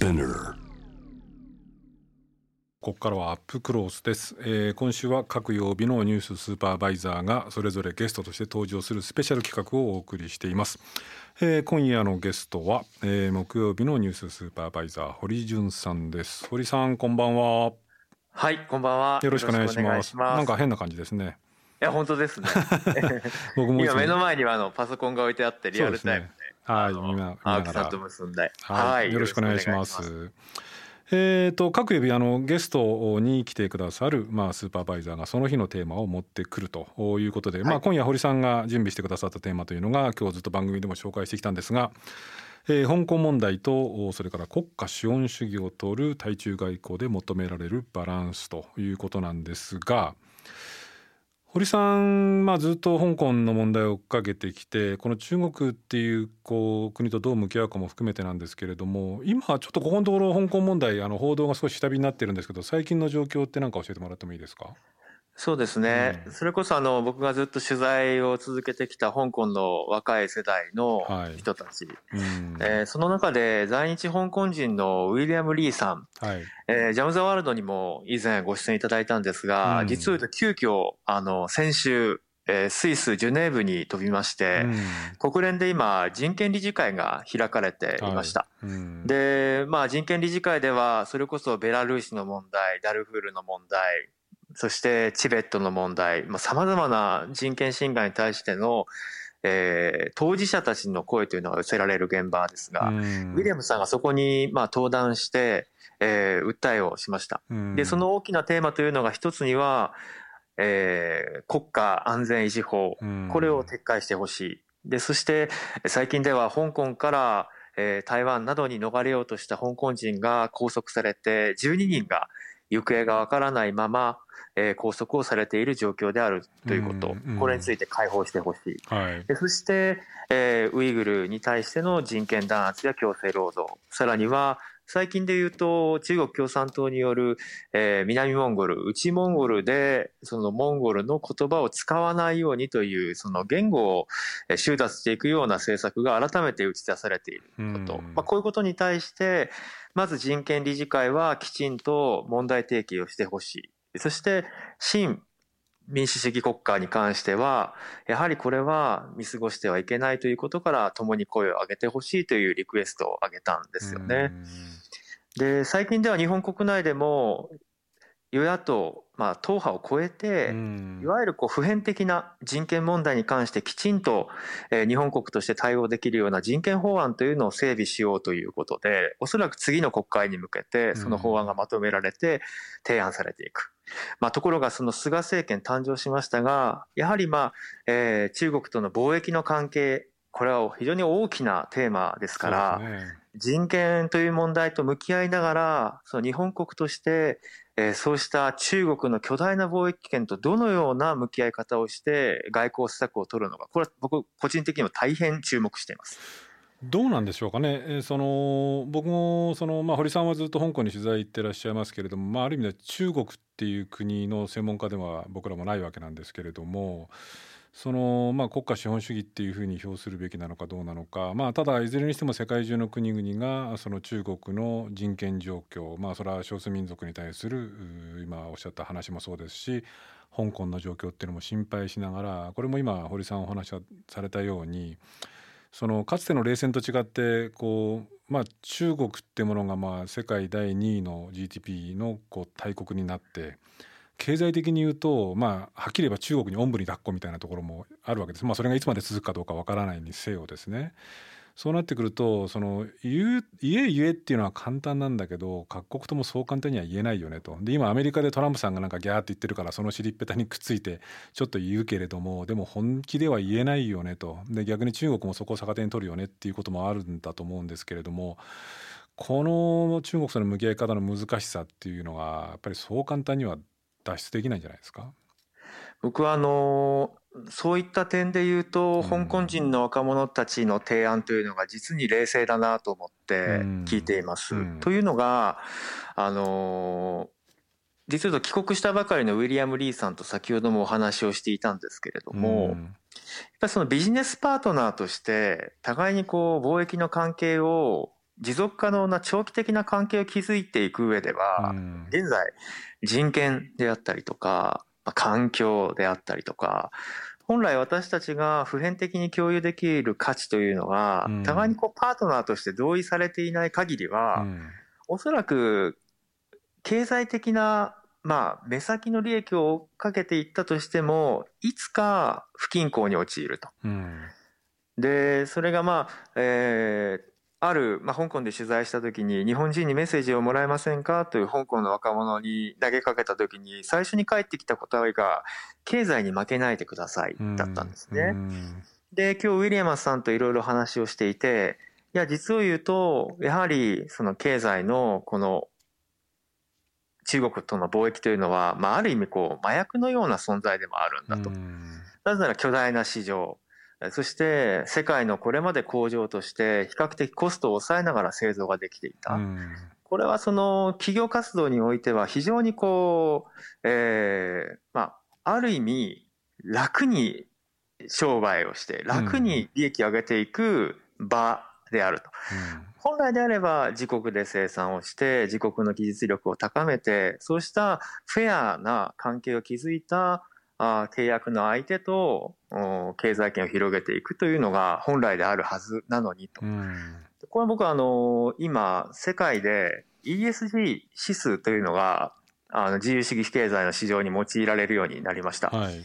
Spinner ここからはアップクロースです、えー今週は各曜日のニューススーパーバイザーがそれぞれゲストとして登場するスペシャル企画をお送りしています、えー今夜のゲストは、えー木曜日のニューススーパーバイザー堀潤さんです。堀さんこんばんは。はい、こんばんは。よろしくお願いします。なんか変な感じですね。いや、本当ですね。僕も今目の前にはあのパソコンが置いてあってリアルタイム。で。はい見な青木さんと結んで。はい、よろしくお願いします。えー、と各曜日あのゲストに来てくださる、まあ、スーパーバイザーがその日のテーマを持ってくるということで、まあ、今夜堀さんが準備してくださったテーマというのが今日ずっと番組でも紹介してきたんですが、えー香港問題とそれから国家資本主義を取る対中外交で求められるバランスということなんですが。堀さん、まあ、ずっと香港の問題を追っかけてきてこの中国っていうこう国とどう向き合うかも含めてなんですけれども今ちょっとここのところ香港問題あの報道が少し下火になってるんですけど最近の状況って何か教えてもらってもいいですか？そうですね。うん。それこそあの僕がずっと取材を続けてきた香港の若い世代のはい。人たち。うん。えーその中で在日香港人のウィリアム・リーさん、はい。えージャム・ザ・ワールドにも以前ご出演いただいたんですが、うん。実を言うと急遽あの先週、えースイス・ジュネーブに飛びまして、国連で今人権理事会が開かれていました。うんうん。で、まあ人権理事会ではそれこそベラルーシの問題、ダルフールの問題、そしてチベットの問題、まあ様々な人権侵害に対しての、えー当事者たちの声というのが寄せられる現場ですが、うんウィリアムさんがそこにまあ登壇して、えー訴えをしました。うんで、その大きなテーマというのが一つには、えー国家安全維持法、うんこれを撤回してほしい。で、そして最近では香港から、えー台湾などに逃れようとした香港人が拘束されて12人が行方がわからないまま、えー拘束をされている状況であるということ、うんこれについて解放してほしい。はい。でそして、えーウイグルに対しての人権弾圧や強制労働。さらには最近で言うと中国共産党による、えー南モンゴル内モンゴルでそのモンゴルの言葉を使わないようにというその言語をえー収奪していくような政策が改めて打ち出されていること、うん。まあ、こういうことに対してまず人権理事会はきちんと問題提起をしてほしいそして新民主主義国家に関しては、やはりこれは見過ごしてはいけないということから、共に声を上げてほしいというリクエストを上げたんですよね。で、最近では日本国内でも、与野党、まあ、党派を超えて、うん。いわゆるこう普遍的な人権問題に関してきちんと、えー日本国として対応できるような人権法案というのを整備しようということで、おそらく次の国会に向けてその法案がまとめられて提案されていく。まあ、ところがその菅政権誕生しましたが、やはりまあ、えー中国との貿易の関係、これは非常に大きなテーマですから、人権という問題と向き合いながら、その日本国として、えそうした中国の巨大な貿易圏とどのような向き合い方をして外交施策を取るのか、これは僕個人的にも大変注目しています。どうなんでしょうかね、えその僕もその、まあ、堀さんはずっと香港に取材行ってらっしゃいますけれども、まあ、ある意味では中国っていう国の専門家では僕らもないわけなんですけれどもその、まあ、国家資本主義っていうふうに評するべきなのかどうなのか、まあ、ただいずれにしても世界中の国々がその中国の人権状況、まあ、それは少数民族に対する今おっしゃった話もそうですし香港の状況っていうのも心配しながらこれも今堀さんお話しされたようにそのかつての冷戦と違ってこう、まあ、中国ってものがまあ世界第2位の GDP のこう大国になって経済的に言うと、まあ、はっきり言えば中国におんぶに抱っこみたいなところもあるわけです、まあ、それがいつまで続くかどうかわからないにせよですね。そうなってくるとその言え言えっていうのは簡単なんだけど各国ともそう簡単には言えないよねと。で今アメリカでトランプさんがなんかギャーって言ってるからその尻っぺたにくっついてちょっと言うけれどもでも本気では言えないよねと。で逆に中国もそこを逆手に取るよねっていうこともあるんだと思うんですけれどもこの中国との向き合い方の難しさっていうのがやっぱりそう簡単には脱出できないんじゃないですか？僕はあのそういった点で言うと、うん香港人の若者たちの提案というのが実に冷静だなと思って聞いています。うんというのがあの実は帰国したばかりのウィリアム・リーさんと先ほどもお話をしていたんですけれども、やっんぱりそのビジネスパートナーとして互いにこう貿易の関係を持続可能な長期的な関係を築いていく上では、うん、現在人権であったりとか、まあ、環境であったりとか本来私たちが普遍的に共有できる価値というのは、うん、互いにこうパートナーとして同意されていない限りは、うん、おそらく経済的なまあ、目先の利益を追っかけていったとしても、いつか不均衡に陥ると。うん、で、それがまあ、えー、ある、まあ、香港で取材した時に日本人にメッセージをもらえませんかという香港の若者に投げかけた時に最初に返ってきた答えが経済に負けないでくださいだったんですね。で今日ウィリアムスさんといろいろ話をしていていや実を言うとやはりその経済のこの中国との貿易というのは、まあ、ある意味こう麻薬のような存在でもあるんだと。なぜなら巨大な市場そして世界のこれまで工場として比較的コストを抑えながら製造ができていた。これはその企業活動においては非常にこう、えー、まあ、ある意味楽に商売をして楽に利益を上げていく場であると。うん本来であれば自国で生産をして自国の技術力を高めてそうしたフェアな関係を築いたあ契約の相手と経済圏を広げていくというのが本来であるはずなのにと。これは僕はあの今世界で ESG 指数というのがあの自由主義経済の市場に用いられるようになりました。はい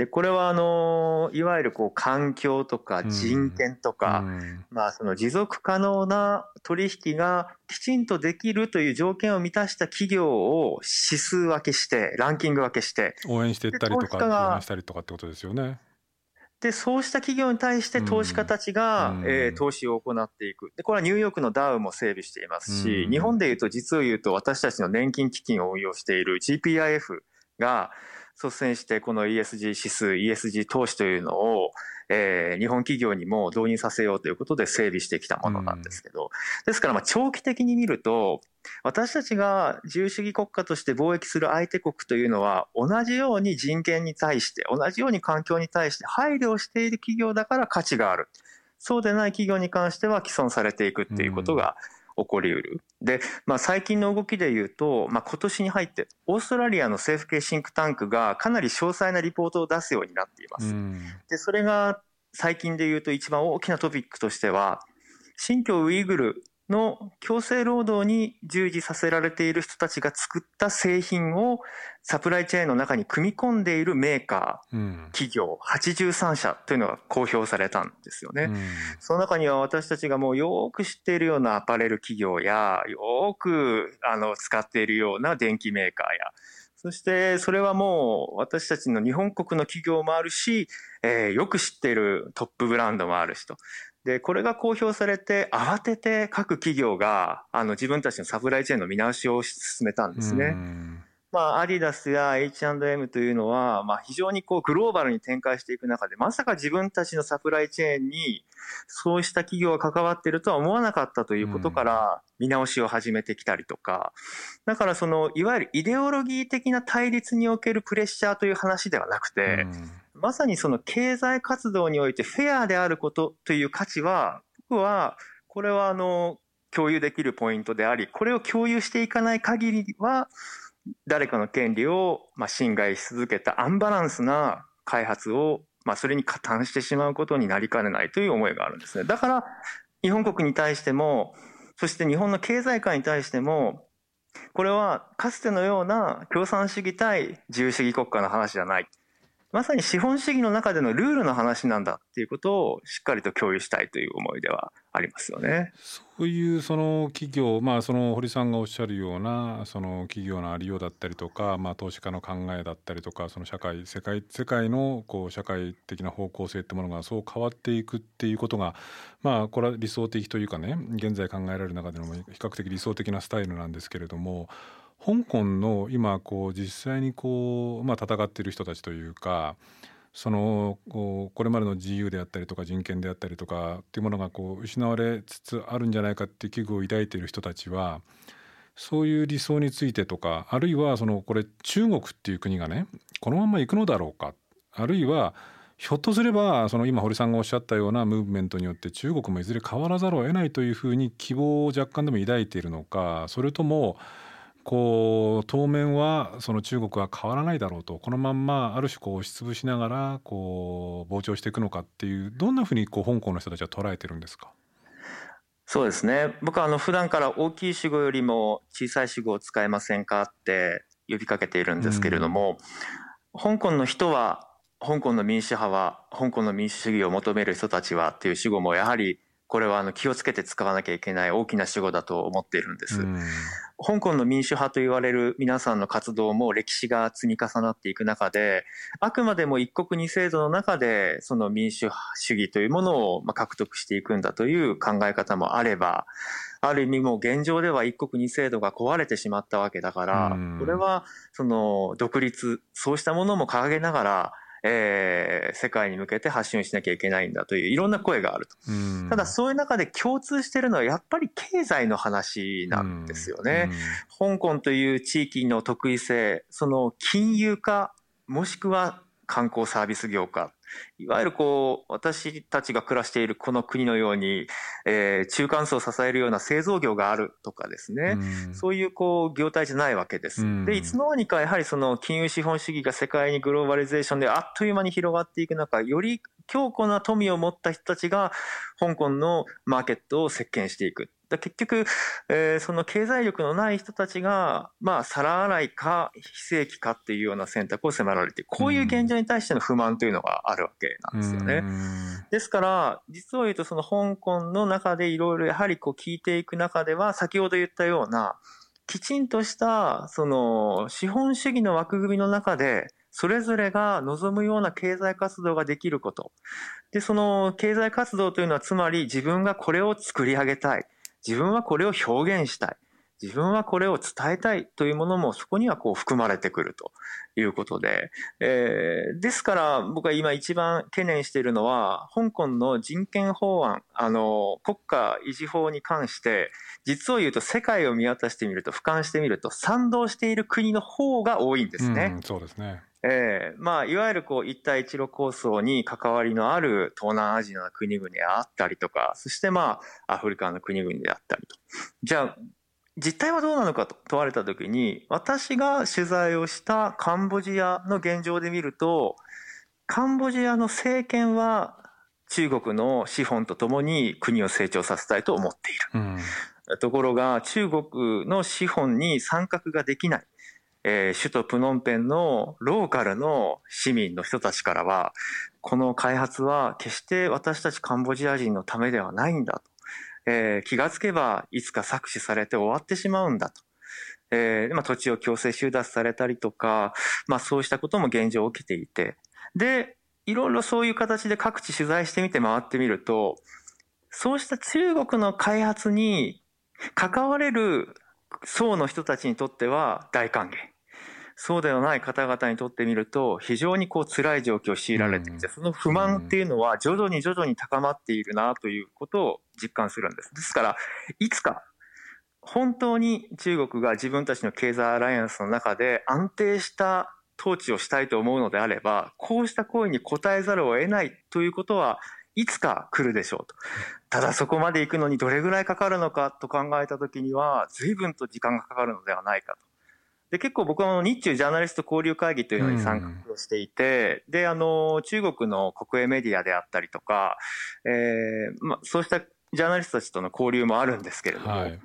でこれはあのいわゆるこう環境とか人権とか、うん、まあ、その持続可能な取引がきちんとできるという条件を満たした企業を指数分けしてランキング分けして応援していったりとか応援したりとかってことですよね。でそうした企業に対して投資家たちが、うん、えー、投資を行っていく。でこれはニューヨークのダウも整備していますし、うん、日本でいうと実を言うと私たちの年金基金を運用している GPIF が率先してこの ESG 指数、ESG 投資というのを、えー、日本企業にも導入させようということで整備してきたものなんですけど、うん、ですからまあ長期的に見ると、私たちが自由主義国家として貿易する相手国というのは、同じように人権に対して、同じように環境に対して配慮をしている企業だから価値がある。そうでない企業に関しては既存されていくっていうことが、うん起こりうる。で、まあ、最近の動きで言うと、まあ、今年に入ってオーストラリアの政府系シンクタンクがかなり詳細なリポートを出すようになっています。でそれが最近で言うと一番大きなトピックとしては新疆ウイグルの強制労働に従事させられている人たちが作った製品をサプライチェーンの中に組み込んでいるメーカー、うん、企業83社というのが公表されたんですよね、うん、その中には私たちがもうよく知っているようなアパレル企業やよくあの使っているような電機メーカーやそしてそれはもう私たちの日本国の企業もあるし、えー、よく知っているトップブランドもあるしとで、これが公表されて、慌てて各企業が、あの、自分たちのサプライチェーンの見直しを進めたんですね。まあ、アディダスや H&M というのは、まあ、非常にこう、グローバルに展開していく中で、まさか自分たちのサプライチェーンに、そうした企業が関わっているとは思わなかったということから、見直しを始めてきたりとか、だからその、いわゆるイデオロギー的な対立におけるプレッシャーという話ではなくて、まさにその経済活動においてフェアであることという価値は、僕は、これはあの、共有できるポイントであり、これを共有していかない限りは、誰かの権利をまあ侵害し続けたアンバランスな開発を、まあ、それに加担してしまうことになりかねないという思いがあるんですね。だから、日本国に対しても、そして日本の経済界に対しても、これはかつてのような共産主義対自由主義国家の話じゃない。まさに資本主義の中でのルールの話なんだっていうことをしっかりと共有したいという思いではありますよね。そういうその企業、まあ、その堀さんがおっしゃるようなその企業のありようだったりとか、まあ、投資家の考えだったりとかその社会世界世界のこう社会的な方向性ってものがそう変わっていくっていうことが、まあ、これは理想的というかね現在考えられる中での比較的理想的なスタイルなんですけれども香港の今こう実際にこう、まあ、戦っている人たちというかそのこれまでの自由であったりとか人権であったりとかっていうものがこう失われつつあるんじゃないかっていう危惧を抱いている人たちはそういう理想についてとかあるいはそのこれ中国っていう国がねこのまま行くのだろうか。あるいはひょっとすればその今堀さんがおっしゃったようなムーブメントによって中国もいずれ変わらざるを得ないというふうに希望を若干でも抱いているのかそれともこう当面はその中国は変わらないだろうとこのまんまある種こう押しつぶしながらこう膨張していくのかっていうどんなふうにこう香港の人たちは捉えてるんですか？そうですね。僕はあの普段から大きい主語よりも小さい主語を使えませんかって呼びかけているんですけれども、うん、香港の人は香港の民主派は香港の民主主義を求める人たちはっていう主語もやはりこれはあの気をつけて使わなきゃいけない大きな主語だと思っているんです。香港の民主派と言われる皆さんの活動も歴史が積み重なっていく中で、あくまでも一国二制度の中でその民主主義というものを獲得していくんだという考え方もあれば、ある意味もう現状では一国二制度が壊れてしまったわけだから、これはその独立、そうしたものも掲げながら、えー、世界に向けて発信しなきゃいけないんだといういろんな声があると。ただそういう中で共通しているのはやっぱり経済の話なんですよね。香港という地域の特異性、その金融化もしくは観光サービス業か。いわゆるこう、私たちが暮らしているこの国のように、えー、中間層を支えるような製造業があるとかですね、うそういうこう、業態じゃないわけです。で、いつの間にかやはりその金融資本主義が世界にグローバリゼーションであっという間に広がっていく中、より強固な富を持った人たちが香港のマーケットを席巻していく。だ結局、えー、その経済力のない人たちが、まあ、皿洗いか非正規かっていうような選択を迫られて、こういう現状に対しての不満というのがあるわけなんですよね。ですから、実を言うとその香港の中でいろいろやはりこう聞いていく中では、先ほど言ったような、きちんとしたその資本主義の枠組みの中で、それぞれが望むような経済活動ができること。で、その経済活動というのはつまり自分がこれを作り上げたい。自分はこれを表現したい。自分はこれを伝えたいというものもそこにはこう含まれてくるということで、えー、ですから僕は今一番懸念しているのは香港の人権法案あの国家維持法に関して実を言うと世界を見渡してみると俯瞰してみると賛同している国の方が多いんですね。うん、そうですねえー、まあ、いわゆるこう、一帯一路構想に関わりのある東南アジアの国々であったりとか、そしてまあ、アフリカの国々であったりと。じゃあ、実態はどうなのかと問われたときに、私が取材をしたカンボジアの現状で見ると、カンボジアの政権は中国の資本とともに国を成長させたいと思っている。うん、ところが、中国の資本に参画ができない。えー、首都プノンペンのローカルの市民の人たちからは、この開発は決して私たちカンボジア人のためではないんだと。えー、気がつけばいつか搾取されて終わってしまうんだと。えー、まあ、土地を強制収奪されたりとか、まあそうしたことも現状起きていて。で、いろいろそういう形で各地取材してみて回ってみると、そうした中国の開発に関われる層の人たちにとっては大歓迎。そうではない方々にとってみると、非常にこう辛い状況を強いられていて、その不満っていうのは徐々に徐々に高まっているなということを実感するんです。ですから、いつか本当に中国が自分たちの経済アライアンスの中で安定した統治をしたいと思うのであれば、こうした声に応えざるを得ないということはいつか来るでしょうと。ただそこまで行くのにどれぐらいかかるのかと考えたときには、随分と時間がかかるのではないかと。で、結構僕は日中ジャーナリスト交流会議というのに参画をしていて、うん、で、あの、中国の国営メディアであったりとか、えー、まあ、そうしたジャーナリストたちとの交流もあるんですけれども、はい、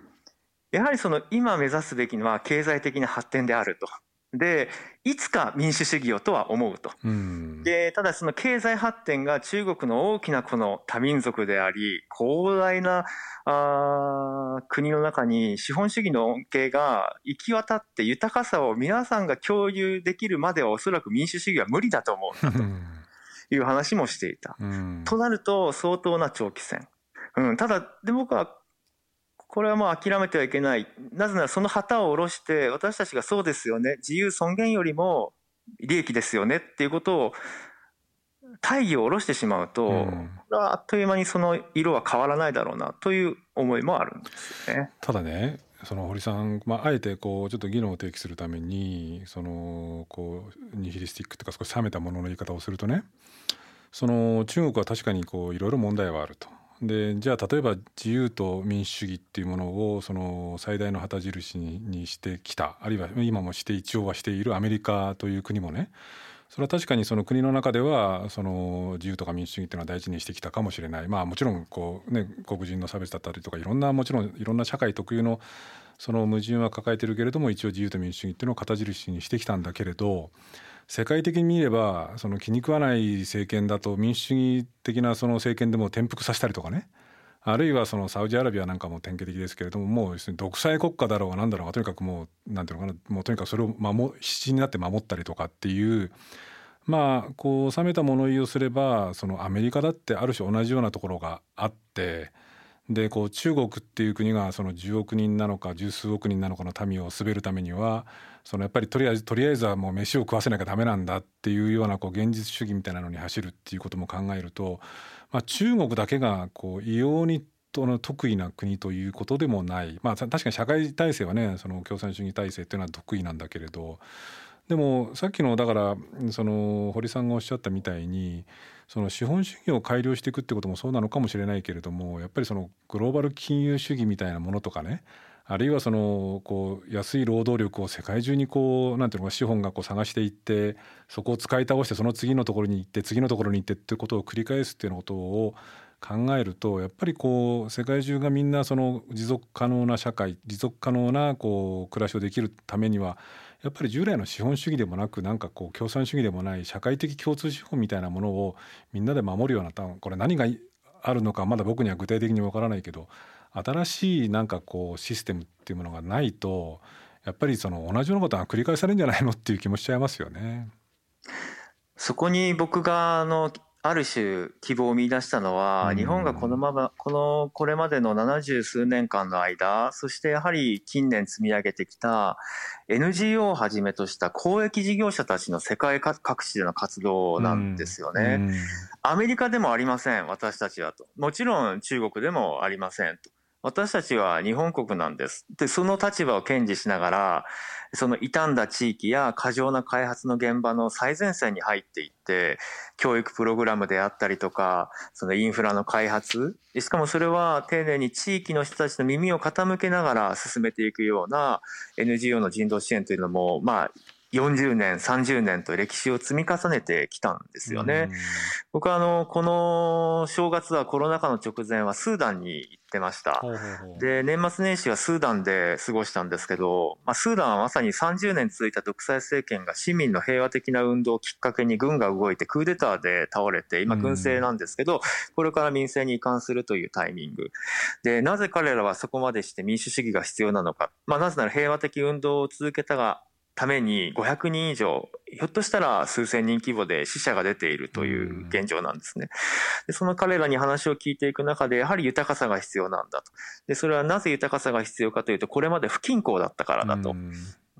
やはりその今目指すべきのは経済的な発展であると。で、いつか民主主義をとは思うと。で、ただその経済発展が中国の大きなこの多民族であり、広大なあ国の中に資本主義の恩恵が行き渡って豊かさを皆さんが共有できるまではおそらく民主主義は無理だと思うという話もしていた。となると相当な長期戦。うん、ただ、で僕はこれはもう諦めてはいけない。なぜならその旗を下ろして、私たちがそうですよね、自由尊厳よりも利益ですよねっていうことを、大義を下ろしてしまうと、うん、これはあっという間にその色は変わらないだろうなという思いもあるんですよね。ただね、その堀さん、まあ、あえてこうちょっと議論を提起するためにそのこうニヒリスティックというか少し冷めたものの言い方をするとねその中国は確かにこういろいろ問題はあると。でじゃあ例えば自由と民主主義っていうものをその最大の旗印にしてきた。あるいは今もして一応はしているアメリカという国もね。それは確かにその国の中ではその自由とか民主主義っていうのは大事にしてきたかもしれない。まあもちろんこう、ね、黒人の差別だったりとかいろんなもちろんいろんな社会特有のその矛盾は抱えてるけれども一応自由と民主主義っていうのを旗印にしてきたんだけれど世界的に見ればその気に食わない政権だと民主主義的なその政権でも転覆させたりとかね。あるいはそのサウジアラビアなんかも典型的ですけれどももう独裁国家だろうが何だろうがとにかくもうなんていうのかなもうとにかくそれを守必死になって守ったりとかっていうまあこう収めた物言いをすればそのアメリカだってある種同じようなところがあってでこう中国っていう国がその10億人なのか十数億人なのかの民を滑るためにはそのやっぱりとりあえずとりあえずはもう飯を食わせなきゃダメなんだっていうようなこう現実主義みたいなのに走るっていうことも考えると、まあ、中国だけがこう異様にとの得意な国ということでもない、まあ、確かに社会体制はねその共産主義体制っていうのは得意なんだけれどでもさっきのだからその堀さんがおっしゃったみたいにその資本主義を改良していくってこともそうなのかもしれないけれどもやっぱりそのグローバル金融主義みたいなものとかねあるいはそのこう安い労働力を世界中にこうなんていうのか資本がこう探していってそこを使い倒してその次のところに行って次のところに行ってってことを繰り返すっていうようなことを考えるとやっぱりこう世界中がみんなその持続可能な社会持続可能なこう暮らしをできるためにはやっぱり従来の資本主義でもなくなんかこう共産主義でもない社会的共通資本みたいなものをみんなで守るようなこれ何があるのかまだ僕には具体的にわからないけど新しいなんかこうシステムっていうものがないとやっぱりその同じようなことが繰り返されるんじゃないのっていう気もしちゃいますよね。そこに僕があのある種希望を見出したのは、日本がこのまま、この、これまでの70数年間の間、そしてやはり近年積み上げてきた NGO をはじめとした公益事業者たちの世界各地での活動なんですよね。アメリカでもありません、私たちはと。もちろん中国でもありませんと。私たちは日本国なんです。で、その立場を堅持しながら、その傷んだ地域や過剰な開発の現場の最前線に入っていって、教育プログラムであったりとか、そのインフラの開発、しかもそれは丁寧に地域の人たちの耳を傾けながら進めていくような NGO の人道支援というのも、まあ、40年、30年と歴史を積み重ねてきたんですよね。僕はあの、この正月はコロナ禍の直前はスーダンに行ってました。で、年末年始はスーダンで過ごしたんですけど、まあ、スーダンはまさに30年続いた独裁政権が市民の平和的な運動をきっかけに軍が動いてクーデターで倒れて、今軍政なんですけど、これから民政に移管するというタイミング。で、なぜ彼らはそこまでして民主主義が必要なのか。まあ、なぜなら平和的運動を続けたがために500人以上、ひょっとしたら数千人規模で死者が出ているという現状なんですね。でその彼らに話を聞いていく中で、やはり豊かさが必要なんだと。で、それはなぜ豊かさが必要かというと、これまで不均衡だったからだと。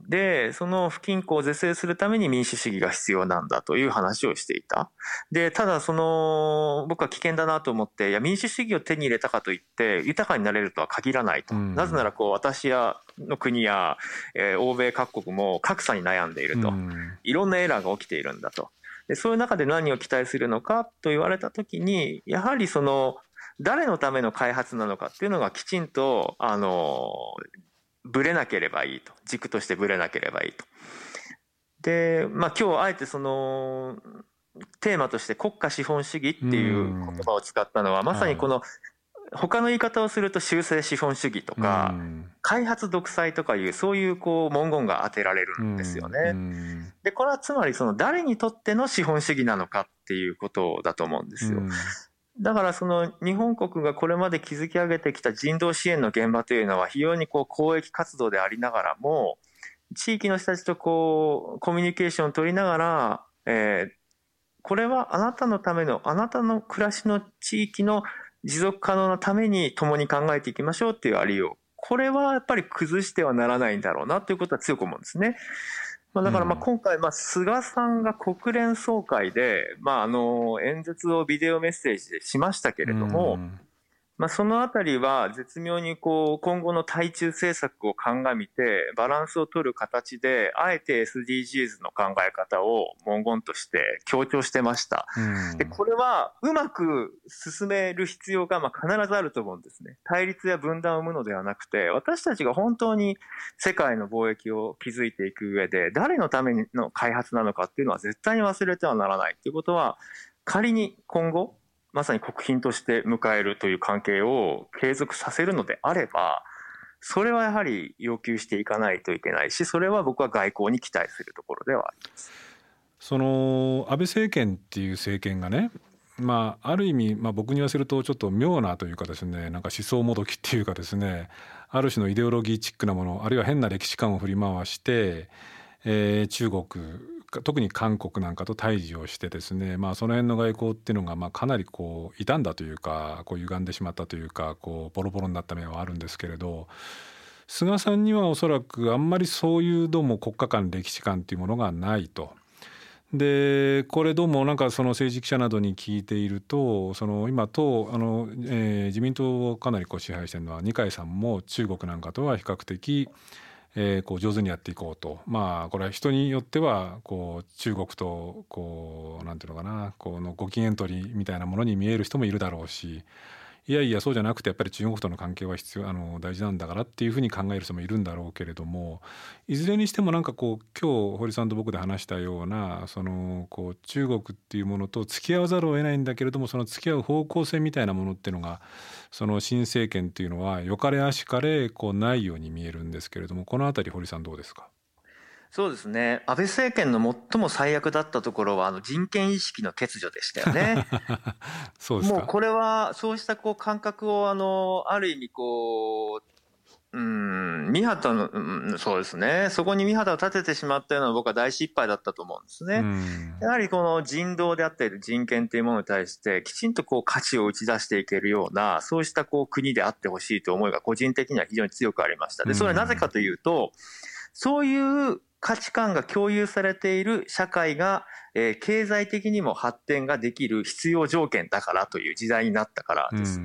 で、その不均衡を是正するために民主主義が必要なんだという話をしていた。で、ただその、僕は危険だなと思って、いや、民主主義を手に入れたかといって、豊かになれるとは限らないと。なぜなら、こう、私や、の国や、えー、欧米各国も格差に悩んでいると。いろんなエラーが起きているんだと。で、そういう中で何を期待するのかと言われたときに、やはりその、誰のための開発なのかっていうのがきちんと、あの、ぶれなければいいと軸としてぶれなければいいと。でまあ今日あえてそのテーマとして国家資本主義っていう言葉を使ったのはまさにこの他の言い方をすると修正資本主義とか開発独裁とかいうそういうこう文言が当てられるんですよね。でこれはつまりその誰にとっての資本主義なのかっていうことだと思うんですよ。だからその日本国がこれまで築き上げてきた人道支援の現場というのは非常にこう公益活動でありながらも地域の人たちとこうコミュニケーションを取りながら、えー、これはあなたのためのあなたの暮らしの地域の持続可能なために共に考えていきましょうっていうありよう。これはやっぱり崩してはならないんだろうなということは強く思うんですね。まあ、だからまあ今回、まあ菅さんが国連総会で、まあ、あの演説をビデオメッセージでしましたけれども、まあ、そのあたりは絶妙にこう今後の対中政策を鑑みてバランスを取る形であえて SDGs の考え方を文言として強調してました。でこれはうまく進める必要がまあ必ずあると思うんですね。対立や分断を生むのではなくて私たちが本当に世界の貿易を築いていく上で誰のための開発なのかっていうのは絶対に忘れてはならないということは仮に今後まさに国賓として迎えるという関係を継続させるのであれば、それはやはり要求していかないといけないし、それは僕は外交に期待するところではあります。その安倍政権っていう政権がね、まあ、ある意味、まあ、僕に言わせるとちょっと妙なというかですねなんか思想もどきっていうかですねある種のイデオロギーチックなものあるいは変な歴史観を振り回して、えー、中国特に韓国なんかと対峙をしてですね、まあ、その辺の外交っていうのがまあかなりこう傷んだというかこう歪んでしまったというかこうボロボロになった面はあるんですけれど菅さんにはおそらくあんまりそういうどうも国家間歴史観っていうものがないと。でこれどうもなんかその政治記者などに聞いているとその今党あの、えー、自民党をかなりこう支配してるのは二階さんも中国なんかとは比較的えー、こう上手にやっていこうと。まあこれは人によってはこう中国とこうなんていうのかなこのご機嫌取りみたいなものに見える人もいるだろうしいやいやそうじゃなくてやっぱり中国との関係は必要あの大事なんだからっていうふうに考える人もいるんだろうけれどもいずれにしてもなんかこう今日堀さんと僕で話したようなそのこう中国っていうものと付き合わざるを得ないんだけれどもその付き合う方向性みたいなものっていうのがその新政権っていうのはよかれあしかれこうないように見えるんですけれどもこの辺り堀さんどうですか？そうですね。安倍政権の最も最悪だったところは、あの人権意識の欠如でしたよね。そうですもうこれは、そうしたこう感覚を、あの、ある意味こう、うん、三旗の、うん、そうですね。そこに三旗を立ててしまったような僕は大失敗だったと思うんですね。やはりこの人道であったり人権というものに対して、きちんとこう価値を打ち出していけるような、そうしたこう国であってほしいという思いが個人的には非常に強くありました。で、それはなぜかというと、そういう価値観が共有されている社会がえー、経済的にも発展ができる必要条件だからという時代になったからです。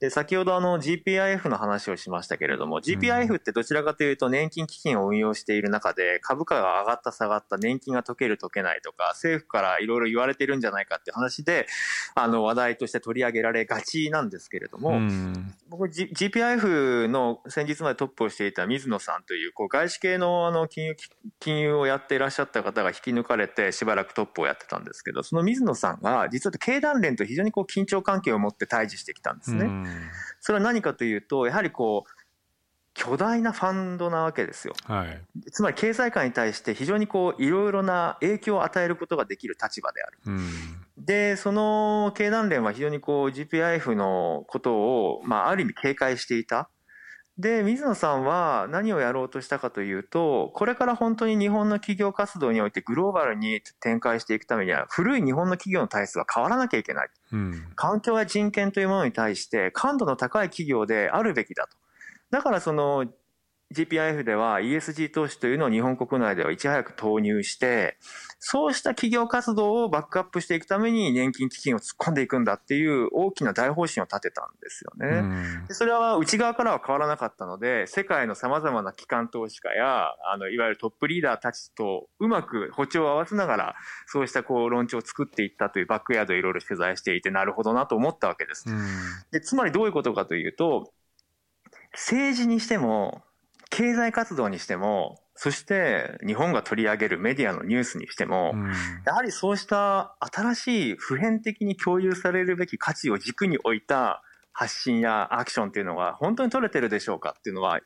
で先ほどあの GPIF の話をしましたけれども GPIF ってどちらかというと年金基金を運用している中で株価が上がった下がった年金が解ける解けないとか政府からいろいろ言われてるんじゃないかって話であの話題として取り上げられがちなんですけれども僕、G、GPIF の先日までトップをしていた水野さんというこう外資系のあの金融金融をやっていらっしゃった方が引き抜かれてしばらくトップをやってたんですけど、その水野さんが、実は経団連と非常にこう緊張関係を持って対峙してきたんですね。それは何かというと、やはりこう、巨大なファンドなわけですよ。はい、つまり経済界に対して非常にこういろいろな影響を与えることができる立場である。で、その経団連は非常にこう GPIF のことを、まあ、ある意味警戒していた。で、水野さんは何をやろうとしたかというと、これから本当に日本の企業活動においてグローバルに展開していくためには、古い日本の企業の体質は変わらなきゃいけない。うん、環境や人権というものに対して感度の高い企業であるべきだと。だからその GPIF では ESG 投資というのを日本国内ではいち早く投入して、そうした企業活動をバックアップしていくために年金基金を突っ込んでいくんだっていう大きな大方針を立てたんですよね。でそれは内側からは変わらなかったので、世界の様々な機関投資家や、あの、いわゆるトップリーダーたちとうまく歩調を合わせながら、そうしたこう論調を作っていったというバックヤードをいろいろ取材していて、なるほどなと思ったわけです。でつまりどういうことかというと、政治にしても、経済活動にしても、そして日本が取り上げるメディアのニュースにしても、うん、やはりそうした新しい普遍的に共有されるべき価値を軸に置いた発信やアクションっていうのが本当に取れてるでしょうかっていうのは、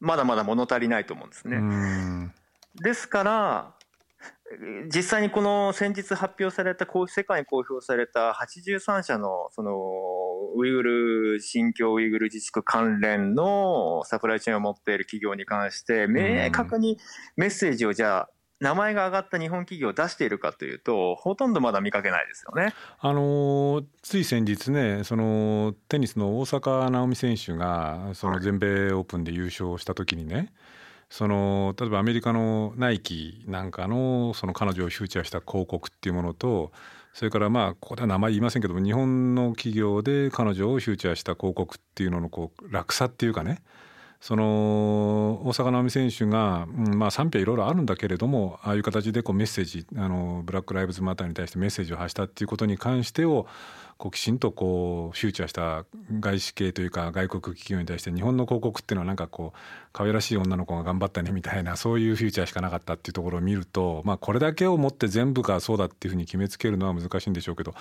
まだまだ物足りないと思うんですね。うん、ですから、実際にこの先日発表された、世界に公表された83社のそのウイグル、新疆ウイグル自治区関連のサプライチェーンを持っている企業に関して、明確にメッセージをじゃあ、名前が挙がった日本企業を出しているかというと、ほとんどまだ見かけないですよね。あのつい先日ね、そのテニスの大坂なおみ選手が、その全米オープンで優勝したときにね、その例えばアメリカのナイキなんかのその彼女をフューチャーした広告っていうものとそれからまあここでは名前言いませんけども日本の企業で彼女をフューチャーした広告っていうののこう落差っていうかね。その大坂なおみ選手が、うん、まあ賛否はいろいろあるんだけれどもああいう形でこうメッセージあのブラック・ライブズ・マターに対してメッセージを発したっていうことに関してをこうきちんとこうフューチャーした外資系というか外国企業に対して日本の広告っていうのはなんかこう可愛らしい女の子が頑張ったねみたいなそういうフューチャーしかなかったっていうところを見るとまあこれだけをもって全部がそうだっていうふうに決めつけるのは難しいんでしょうけど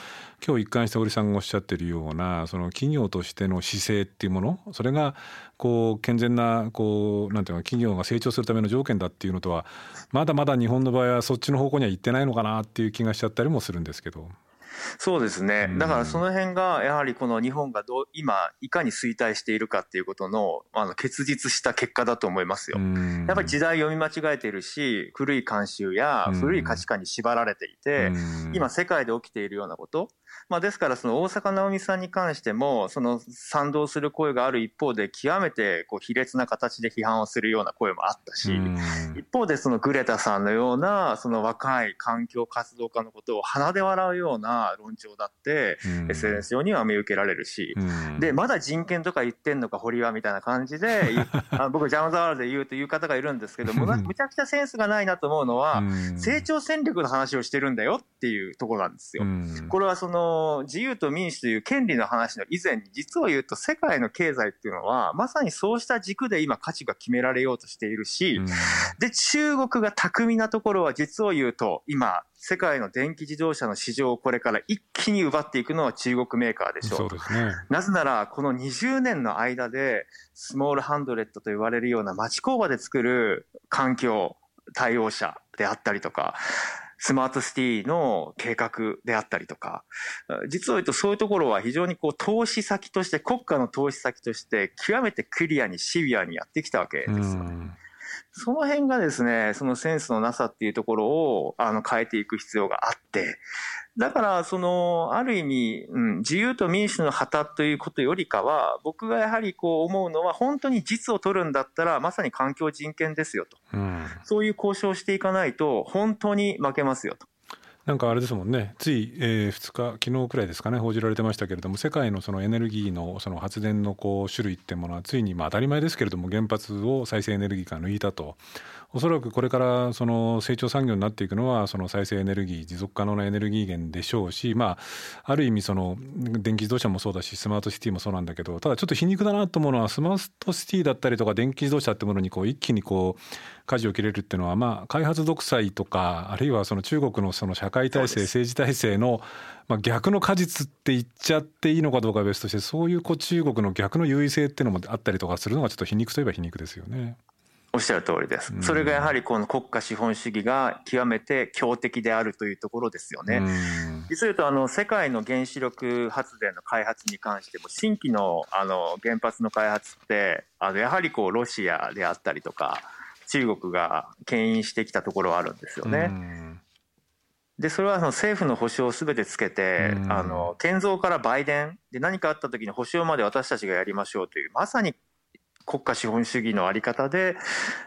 今日一貫して堀さんがおっしゃってるようなその企業としての姿勢っていうものそれがこう健全なこうなんていうの企業が成長するための条件だっていうのとはまだまだ日本の場合はそっちの方向には行ってないのかなっていう気がしちゃったりもするんですけど。そうですね。だからその辺が、やはりこの日本がどう、今、いかに衰退しているかっていうことの、あの、結実した結果だと思いますよ。やっぱり時代読み間違えているし、古い慣習や古い価値観に縛られていて、今世界で起きているようなこと、まあ、ですからその大坂なおみさんに関してもその賛同する声がある一方で極めてこう卑劣な形で批判をするような声もあったし一方でそのグレタさんのようなその若い環境活動家のことを鼻で笑うような論調だって SNS 上には見受けられるしでまだ人権とか言ってんのか堀はみたいな感じで あ僕ジャム・ザワールで言うという方がいるんですけど もむちゃくちゃセンスがないなと思うのは成長戦略の話をしてるんだよっていうところなんですよ。これはその自由と民主という権利の話の以前に、実を言うと世界の経済っていうのは、まさにそうした軸で今価値が決められようとしているし、で、中国が巧みなところは実を言うと、今、世界の電気自動車の市場をこれから一気に奪っていくのは中国メーカーでしょう。ね。なぜなら、この20年の間で、スモールハンドレットと言われるような町工場で作る環境対応車であったりとか、スマートシティの計画であったりとか、実を言うとそういうところは非常にこう投資先として、国家の投資先として極めてクリアにシビアにやってきたわけですよね。その辺がですね、そのセンスのなさっていうところをあの変えていく必要があって、だから、その、ある意味、うん、自由と民主の旗ということよりかは、僕がやはりこう思うのは、本当に実を取るんだったら、まさに環境人権ですよと。うん、そういう交渉をしていかないと、本当に負けますよと。なんかあれですもんねつい、えー、2日昨日くらいですかね報じられてましたけれども世界のそのエネルギーのその発電のこう種類っていうものはついにまあ当たり前ですけれども原発を再生エネルギーから抜いたとおそらくこれからその成長産業になっていくのはその再生エネルギー持続可能なエネルギー源でしょうしまあある意味その電気自動車もそうだしスマートシティもそうなんだけどただちょっと皮肉だなと思うのはスマートシティだったりとか電気自動車ってものにこう一気にこう舵を切れるっていうのはまあ開発独裁とかあるいはその中国のその社会体制政治体制のまあ逆の果実って言っちゃっていいのかどうかは別としてそういうこう中国の逆の優位性っていうのもあったりとかするのがちょっと皮肉といえば皮肉ですよね。おっしゃる通りです。それがやはりこの国家資本主義が極めて強敵であるというところですよね。実を言うとあの世界の原子力発電の開発に関しても新規のあの原発の開発ってあのやはりこうロシアであったりとか中国が牽引してきたところはあるんですよね。でそれはその政府の保証をすべてつけて、あの建造から売電で何かあった時に保証まで私たちがやりましょうというまさに国家資本主義のあり方で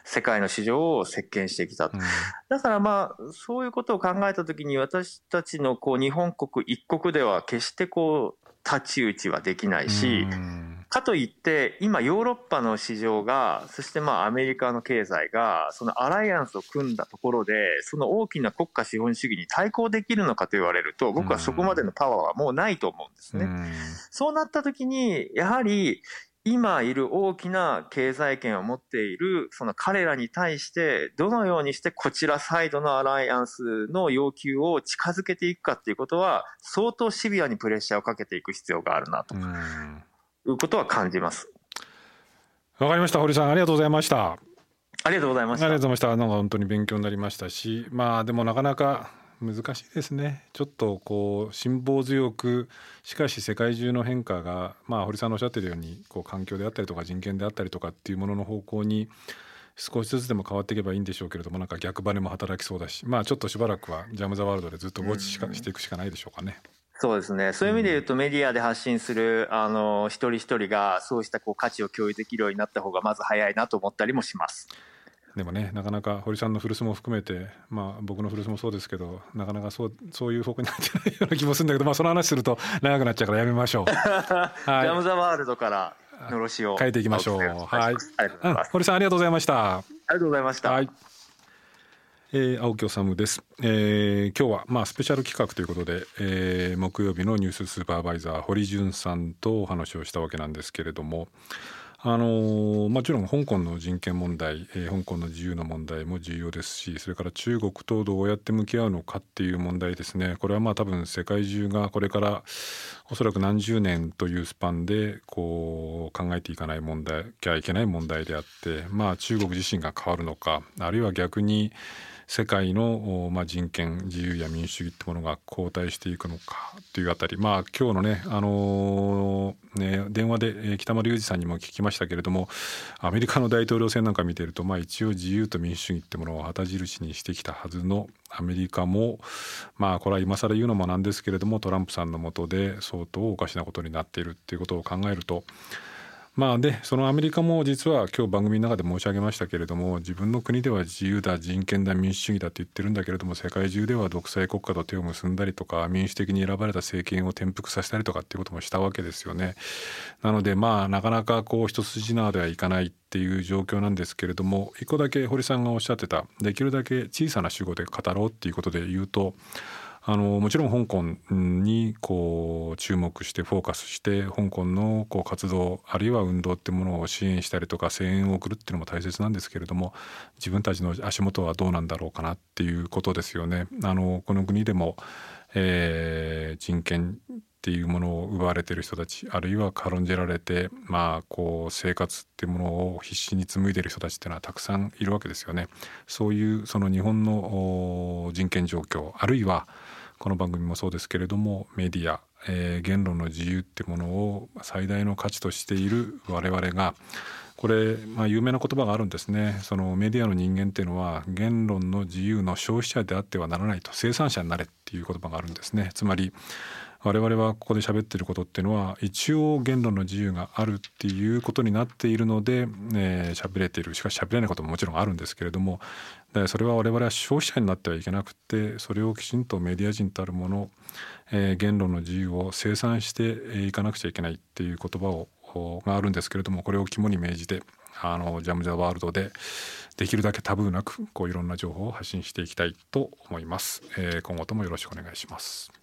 世界の市場を席巻してきた、うん、だからまあそういうことを考えた時に私たちのこう日本国一国では決してこう太刀打ちはできないし、うん、かといって今ヨーロッパの市場がそしてまあアメリカの経済がそのアライアンスを組んだところでその大きな国家資本主義に対抗できるのかと言われると僕はそこまでのパワーはもうないと思うんですね。うん、そうなった時にやはり今いる大きな経済圏を持っているその彼らに対してどのようにしてこちらサイドのアライアンスの要求を近づけていくかっていうことは相当シビアにプレッシャーをかけていく必要があるなということは感じます。わかりました堀さんありがとうございました。ありがとうございました。ありがとうございました。なんか本当に勉強になりましたし、まあでもなかなか難しいですねちょっとこう辛抱強くしかし世界中の変化がまあ堀さんのおっしゃってるようにこう環境であったりとか人権であったりとかっていうものの方向に少しずつでも変わっていけばいいんでしょうけれどもなんか逆バネも働きそうだしまあちょっとしばらくはジャム・ザ・ワールドでずっとウォッチしかしていくしかないでしょうかね。そうですね。そういう意味で言うと、メディアで発信する、あの、一人一人が、そうしたこう価値を共有できるようになった方が、まず早いなと思ったりもします。でもねなかなか堀さんの古巣も含めてまあ僕の古巣もそうですけどなかなかそうそういう方向になってないような気もするんだけどまあその話すると長くなっちゃうからやめましょう。はい、ジャム・ザ・ワールドからのろしを変えていきましょう。はい、堀さんありがとうございました。ありがとうございました。はいえー、青木治です、えー、今日はまあスペシャル企画ということで、えー、木曜日のニューススーパーバイザー堀潤さんとお話をしたわけなんですけれどもあのもちろん香港の人権問題、えー、香港の自由の問題も重要ですしそれから中国とどうやって向き合うのかっていう問題ですね。これはまあ多分世界中がこれからおそらく何十年というスパンでこう考えていかない問題きゃいけない問題であってまあ中国自身が変わるのかあるいは逆に世界の、まあ、人権自由や民主主義ってものが後退していくのかというあたり。まあ今日のね,、あの、ね電話で北丸裕二さんにも聞きましたけれどもアメリカの大統領選なんか見てると、まあ、一応自由と民主主義ってものを旗印にしてきたはずのアメリカもまあこれは今更言うのもなんですけれどもトランプさんの下で相当おかしなことになっているっていうことを考えるとまあでそのアメリカも実は今日番組の中で申し上げましたけれども自分の国では自由だ人権だ民主主義だって言ってるんだけれども世界中では独裁国家と手を結んだりとか民主的に選ばれた政権を転覆させたりとかっていうこともしたわけですよね。なのでまあなかなかこう一筋縄ではいかないっていう状況なんですけれども一個だけ堀さんがおっしゃってたできるだけ小さな主語で語ろうっていうことで言うとあのもちろん香港にこう注目してフォーカスして香港のこう活動あるいは運動ってものを支援したりとか声援を送るっていうのも大切なんですけれども自分たちの足元はどうなんだろうかなっていうことですよね。あのこの国でも、えー、人権っていうものを奪われてる人たちあるいは軽んじられてまあこう生活っていうものを必死に紡いでる人たちっていうのはたくさんいるわけですよね。そういうその日本の人権状況あるいはこの番組もそうですけれどもメディア、えー、言論の自由ってものを最大の価値としている我々がこれ、まあ、有名な言葉があるんですね。そのメディアの人間っていうのは言論の自由の消費者であってはならないと生産者になれっていう言葉があるんですね。つまり我々はここで喋ってることっていうのは一応言論の自由があるっていうことになっているので喋、えー、れている。しかし喋れないことももちろんあるんですけれどもそれは我々は消費者になってはいけなくてそれをきちんとメディア人たるもの、えー、言論の自由を生産していかなくちゃいけないっていう言葉をがあるんですけれどもこれを肝に銘じてあのジャム・ザ・ワールドでできるだけタブーなくこういろんな情報を発信していきたいと思います、えー、今後ともよろしくお願いします。